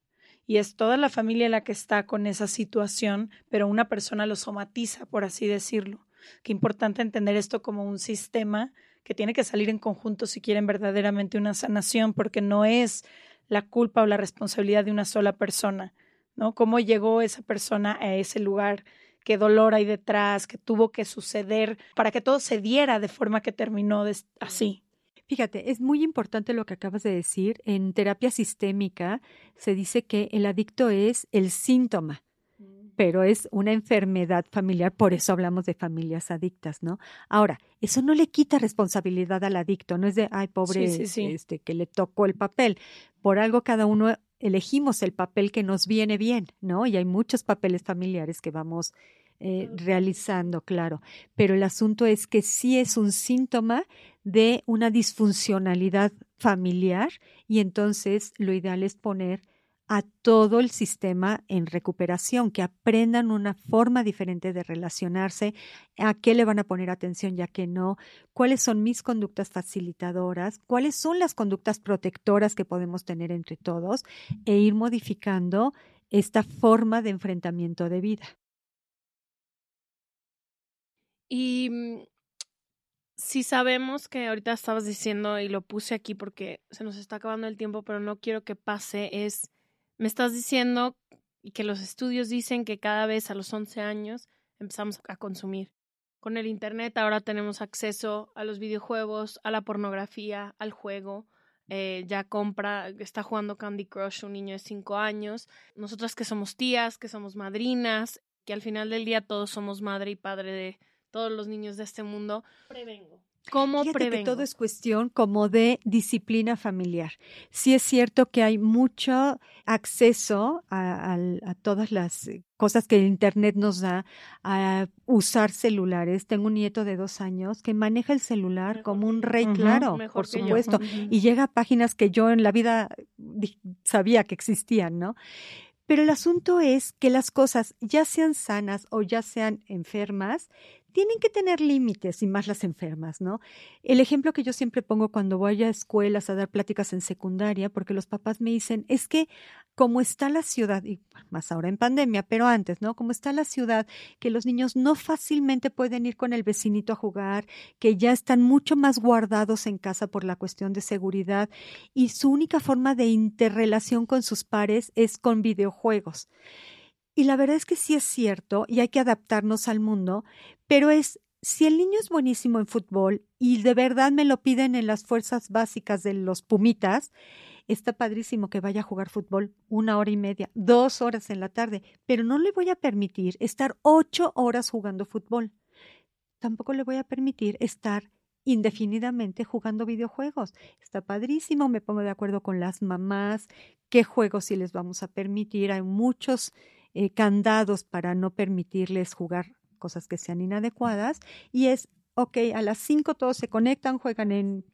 Y es toda la familia la que está con esa situación, pero una persona lo somatiza, por así decirlo. Qué importante entender esto como un sistema que tiene que salir en conjunto si quieren verdaderamente una sanación, porque no es la culpa o la responsabilidad de una sola persona, ¿no? Cómo llegó esa persona a ese lugar qué dolor hay detrás, qué tuvo que suceder para que todo se diera de forma que terminó así. Fíjate, es muy importante lo que acabas de decir. En terapia sistémica se dice que el adicto es el síntoma, mm. pero es una enfermedad familiar, por eso hablamos de familias adictas, ¿no? Ahora, eso no le quita responsabilidad al adicto, no es de, ay, pobre, este, que le tocó el papel. Por algo cada uno elegimos el papel que nos viene bien, ¿no? Y hay muchos papeles familiares que vamos eh, realizando, claro. Pero el asunto es que sí es un síntoma de una disfuncionalidad familiar y entonces lo ideal es poner a todo el sistema en recuperación, que aprendan una forma diferente de relacionarse, a qué le van a poner atención ya que no, cuáles son mis conductas facilitadoras, cuáles son las conductas protectoras que podemos tener entre todos e ir modificando esta forma de enfrentamiento de vida. Y mm, si sabemos que ahorita estabas diciendo y lo puse aquí porque se nos está acabando el tiempo, pero no quiero que pase, es me estás diciendo que los estudios dicen que cada vez a los 11 años empezamos a consumir. Con el Internet ahora tenemos acceso a los videojuegos, a la pornografía, al juego. Eh, ya compra, está jugando Candy Crush un niño de cinco años. Nosotras que somos tías, que somos madrinas, que al final del día todos somos madre y padre de todos los niños de este mundo. Prevengo. ¿Cómo Fíjate prevengo? que todo es cuestión como de disciplina familiar. Sí es cierto que hay mucho acceso a, a- a todas las eh, cosas que el Internet nos da, a usar celulares. Tengo un nieto de dos años que maneja el celular Mejor como un rey, claro, Mejor por que yo. supuesto. Y llega a páginas que yo en la vida di- sabía que existían, ¿no? Pero el asunto es que las cosas, ya sean sanas o ya sean enfermas, tienen que tener límites y más las enfermas, ¿no? El ejemplo que yo siempre pongo cuando voy a escuelas a dar pláticas en secundaria, porque los papás me dicen, es que como está la ciudad, y más ahora en pandemia, pero antes, ¿no? Como está la ciudad, que los niños no fácilmente pueden ir con el vecinito a jugar, que ya están mucho más guardados en casa por la cuestión de seguridad y su única forma de interrelación con sus pares es con videojuegos. Y la verdad es que sí es cierto y hay que adaptarnos al mundo, pero es si el niño es buenísimo en fútbol y de verdad me lo piden en las fuerzas básicas de los Pumitas, está padrísimo que vaya a jugar fútbol una hora y media, dos horas en la tarde, pero no le voy a permitir estar ocho horas jugando fútbol. Tampoco le voy a permitir estar indefinidamente jugando videojuegos. Está padrísimo, me pongo de acuerdo con las mamás, qué juegos sí les vamos a permitir. Hay muchos eh, candados para no permitirles jugar cosas que sean inadecuadas y es, ok, a las cinco todos se conectan, juegan en...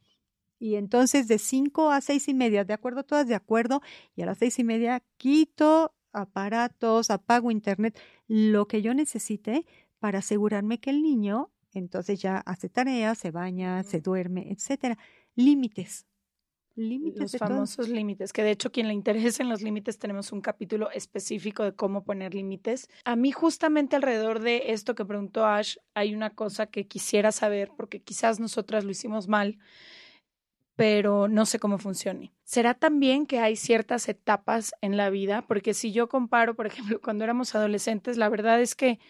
Y entonces de cinco a seis y media, de acuerdo, todas de acuerdo, y a las seis y media quito aparatos, apago internet, lo que yo necesite para asegurarme que el niño entonces ya hace tareas, se baña, se duerme, etcétera. Límites. Límites Los todo. famosos límites, que de hecho quien le interese en los límites tenemos un capítulo específico de cómo poner límites. A mí justamente alrededor de esto que preguntó Ash hay una cosa que quisiera saber porque quizás nosotras lo hicimos mal, pero no sé cómo funcione. ¿Será también que hay ciertas etapas en la vida? Porque si yo comparo, por ejemplo, cuando éramos adolescentes, la verdad es que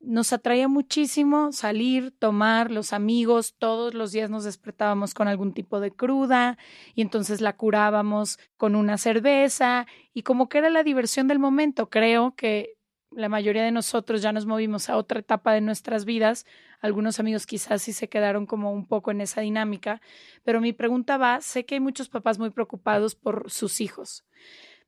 nos atraía muchísimo salir, tomar, los amigos, todos los días nos despertábamos con algún tipo de cruda y entonces la curábamos con una cerveza y como que era la diversión del momento. Creo que la mayoría de nosotros ya nos movimos a otra etapa de nuestras vidas. Algunos amigos quizás sí se quedaron como un poco en esa dinámica, pero mi pregunta va, sé que hay muchos papás muy preocupados por sus hijos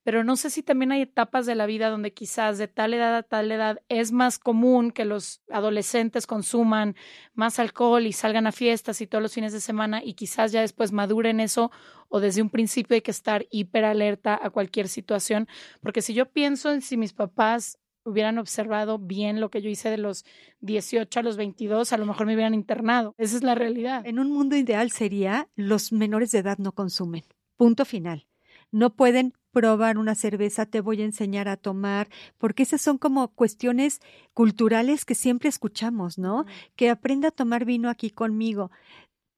pero no sé si también hay etapas de la vida donde quizás de tal edad a tal edad es más común que los adolescentes consuman más alcohol y salgan a fiestas y todos los fines de semana y quizás ya después maduren eso o desde un principio hay que estar hiper alerta a cualquier situación, porque si yo pienso en si mis papás hubieran observado bien lo que yo hice de los 18 a los 22, a lo mejor me hubieran internado. Esa es la realidad. En un mundo ideal sería los menores de edad no consumen. Punto final. No pueden probar una cerveza, te voy a enseñar a tomar, porque esas son como cuestiones culturales que siempre escuchamos, ¿no? Que aprenda a tomar vino aquí conmigo.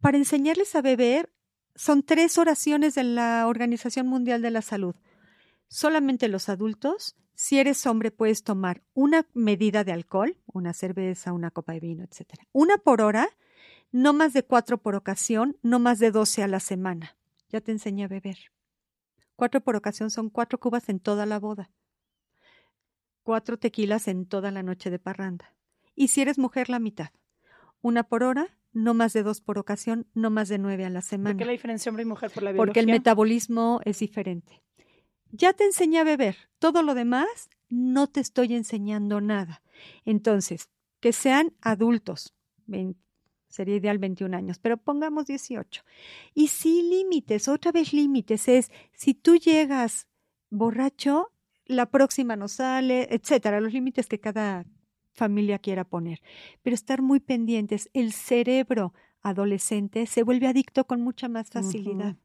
Para enseñarles a beber, son tres oraciones de la Organización Mundial de la Salud. Solamente los adultos, si eres hombre, puedes tomar una medida de alcohol, una cerveza, una copa de vino, etcétera. Una por hora, no más de cuatro por ocasión, no más de doce a la semana. Ya te enseñé a beber. Cuatro por ocasión son cuatro cubas en toda la boda. Cuatro tequilas en toda la noche de parranda. Y si eres mujer, la mitad. Una por hora, no más de dos por ocasión, no más de nueve a la ¿Por semana. qué la diferencia hombre y mujer por la biología? Porque el metabolismo es diferente. Ya te enseñé a beber. Todo lo demás, no te estoy enseñando nada. Entonces, que sean adultos. Sería ideal 21 años, pero pongamos 18. Y sí, límites, otra vez límites. Es si tú llegas borracho, la próxima no sale, etcétera. Los límites que cada familia quiera poner. Pero estar muy pendientes. El cerebro adolescente se vuelve adicto con mucha más facilidad.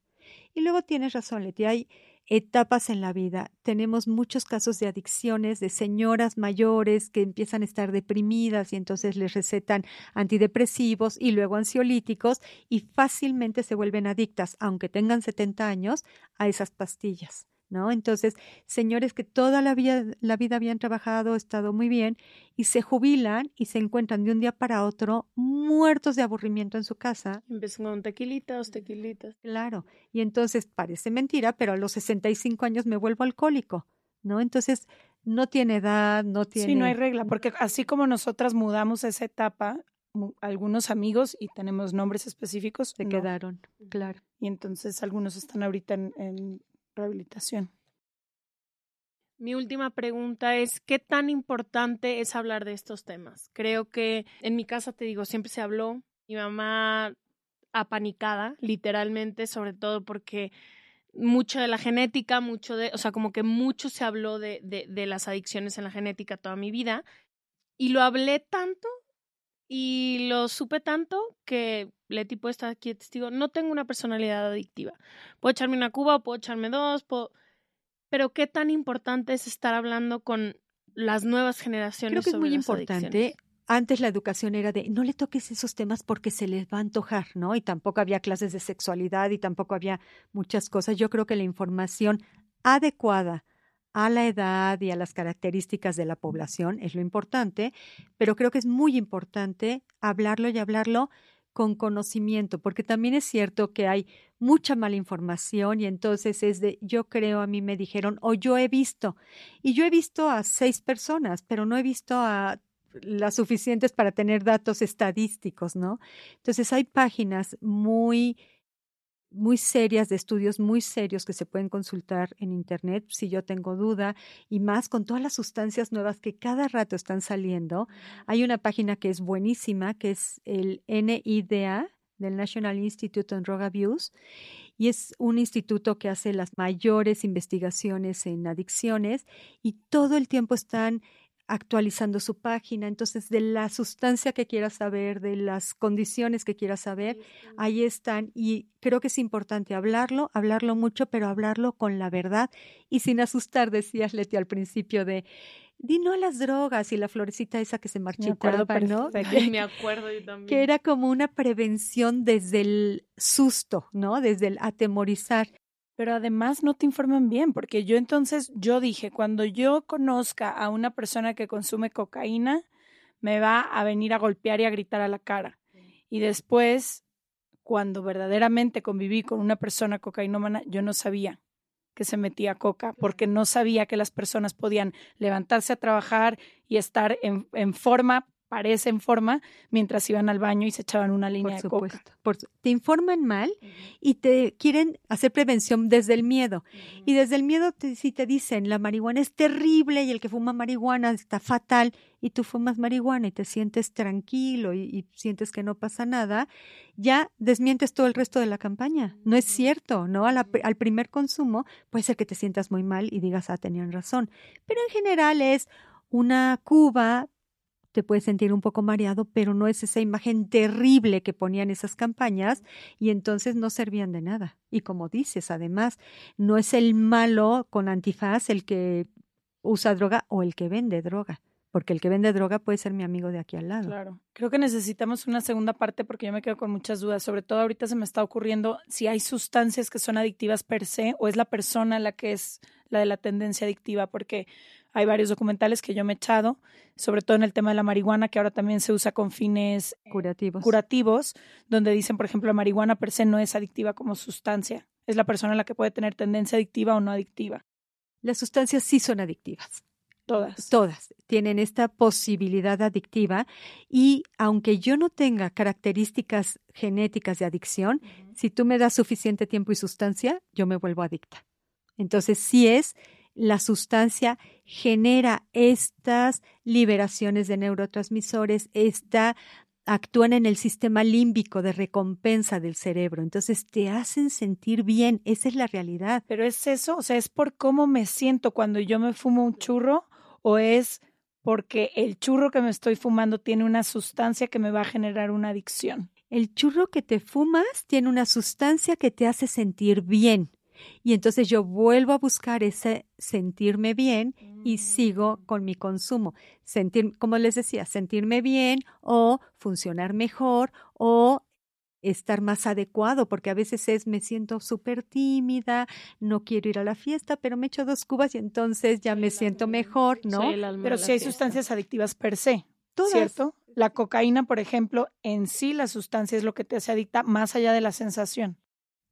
Y luego tienes razón, Leti, hay etapas en la vida. Tenemos muchos casos de adicciones de señoras mayores que empiezan a estar deprimidas y entonces les recetan antidepresivos y luego ansiolíticos y fácilmente se vuelven adictas, aunque tengan 70 años, a esas pastillas. ¿No? Entonces, señores que toda la vida, la vida habían trabajado, estado muy bien, y se jubilan y se encuentran de un día para otro muertos de aburrimiento en su casa. Empiezan con tequilitas, tequilitas. Claro, y entonces parece mentira, pero a los 65 años me vuelvo alcohólico, ¿no? Entonces, no tiene edad, no tiene... Sí, no hay regla, porque así como nosotras mudamos esa etapa, algunos amigos, y tenemos nombres específicos, se quedaron, claro. Y entonces algunos están ahorita en rehabilitación. Mi última pregunta es, ¿qué tan importante es hablar de estos temas? Creo que en mi casa, te digo, siempre se habló, mi mamá apanicada, literalmente, sobre todo porque mucho de la genética, mucho de, o sea, como que mucho se habló de, de, de las adicciones en la genética toda mi vida. Y lo hablé tanto y lo supe tanto que Leti puede estar aquí testigo, no tengo una personalidad adictiva. Puedo echarme una cuba o puedo echarme dos, pero qué tan importante es estar hablando con las nuevas generaciones. Creo que es muy importante. Antes la educación era de no le toques esos temas porque se les va a antojar, ¿no? Y tampoco había clases de sexualidad y tampoco había muchas cosas. Yo creo que la información adecuada a la edad y a las características de la población, es lo importante, pero creo que es muy importante hablarlo y hablarlo con conocimiento, porque también es cierto que hay mucha mala información y entonces es de yo creo, a mí me dijeron o yo he visto, y yo he visto a seis personas, pero no he visto a las suficientes para tener datos estadísticos, ¿no? Entonces hay páginas muy muy serias, de estudios muy serios que se pueden consultar en Internet si yo tengo duda y más con todas las sustancias nuevas que cada rato están saliendo. Hay una página que es buenísima, que es el NIDA del National Institute on Drug Abuse y es un instituto que hace las mayores investigaciones en adicciones y todo el tiempo están actualizando su página. Entonces, de la sustancia que quieras saber, de las condiciones que quieras saber, ahí están. Y creo que es importante hablarlo, hablarlo mucho, pero hablarlo con la verdad y sin asustar, decías Leti al principio de di no a las drogas y la florecita esa que se marchitaba, ¿no? Me acuerdo yo *laughs* también. Que era como una prevención desde el susto, ¿no? Desde el atemorizar pero además no te informan bien, porque yo entonces, yo dije, cuando yo conozca a una persona que consume cocaína, me va a venir a golpear y a gritar a la cara. Y después, cuando verdaderamente conviví con una persona cocainómana, yo no sabía que se metía coca, porque no sabía que las personas podían levantarse a trabajar y estar en, en forma parece en forma mientras iban al baño y se echaban una línea de coca. Por, te informan mal y te quieren hacer prevención desde el miedo. Y desde el miedo, si te dicen la marihuana es terrible y el que fuma marihuana está fatal y tú fumas marihuana y te sientes tranquilo y, sientes que no pasa nada, ya desmientes todo el resto de la campaña. No es cierto, ¿no? al primer consumo puede ser que te sientas muy mal y digas, ah, tenían razón. Pero en general es una cuba te puedes sentir un poco mareado, pero no es esa imagen terrible que ponían esas campañas y entonces no servían de nada. Y como dices, además, no es el malo con antifaz el que usa droga o el que vende droga porque el que vende droga puede ser mi amigo de aquí al lado. Claro. Creo que necesitamos una segunda parte porque yo me quedo con muchas dudas. Sobre todo ahorita se me está ocurriendo si hay sustancias que son adictivas per se o es la persona la que es la de la tendencia adictiva, porque hay varios documentales que yo me he echado, sobre todo en el tema de la marihuana, que ahora también se usa con fines curativos, curativos donde dicen, por ejemplo, la marihuana per se no es adictiva como sustancia. Es la persona la que puede tener tendencia adictiva o no adictiva. Las sustancias sí son adictivas. Todas. Todas tienen esta posibilidad adictiva y aunque yo no tenga características genéticas de adicción, si tú me das suficiente tiempo y sustancia, yo me vuelvo adicta. Entonces, sí es la sustancia genera estas liberaciones de neurotransmisores, esta actúan en el sistema límbico de recompensa del cerebro, entonces te hacen sentir bien, esa es la realidad. Pero es eso, o sea, es por cómo me siento cuando yo me fumo un churro o es porque el churro que me estoy fumando tiene una sustancia que me va a generar una adicción. El churro que te fumas tiene una sustancia que te hace sentir bien. Y entonces yo vuelvo a buscar ese sentirme bien y sigo mm. con mi consumo. Sentir, como les decía, sentirme bien o funcionar mejor o estar más adecuado, porque a veces es me siento súper tímida, no quiero ir a la fiesta, pero me echo dos cubas y entonces ya me siento mejor, ¿no? Pero si hay sustancias adictivas per se, ¿cierto? La cocaína, por ejemplo, en sí la sustancia es lo que te hace adicta más allá de la sensación.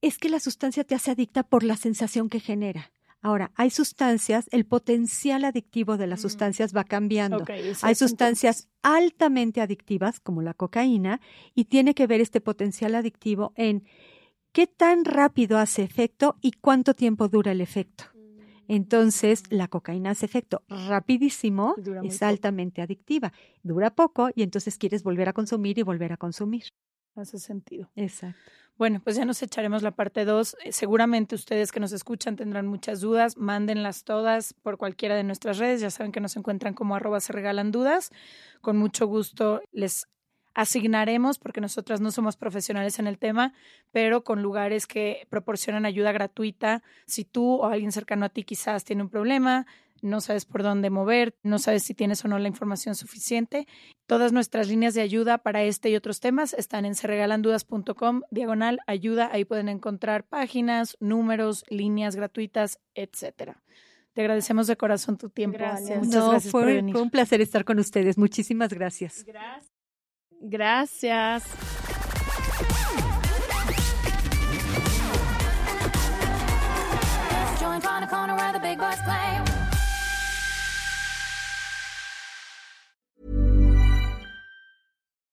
Es que la sustancia te hace adicta por la sensación que genera. Ahora, hay sustancias, el potencial adictivo de las sustancias va cambiando. hay sustancias altamente adictivas, como la cocaína, y tiene que ver este potencial adictivo en qué tan rápido hace efecto y cuánto tiempo dura el efecto. Entonces, la cocaína hace efecto rapidísimo, es altamente adictiva, dura poco y entonces quieres volver a consumir y volver a consumir. Hace sentido. Exacto. Bueno, pues ya nos echaremos la parte 2. Eh, seguramente ustedes que nos escuchan tendrán muchas dudas. Mándenlas todas por cualquiera de nuestras redes. Ya saben que nos encuentran como arroba se regalan dudas. Con mucho gusto les asignaremos, porque nosotras no somos profesionales en el tema, pero con lugares que proporcionan ayuda gratuita. Si tú o alguien cercano a ti quizás tiene un problema, no sabes por dónde mover, no sabes si tienes o no la información suficiente. Todas nuestras líneas de ayuda para este y otros temas están en serregalandudas.com, diagonal ayuda. Ahí pueden encontrar páginas, números, líneas gratuitas, etcétera. Te agradecemos de corazón tu tiempo. Gracias. Muchas gracias por venir. Fue un placer estar con ustedes. Muchísimas gracias. Gracias. Gracias.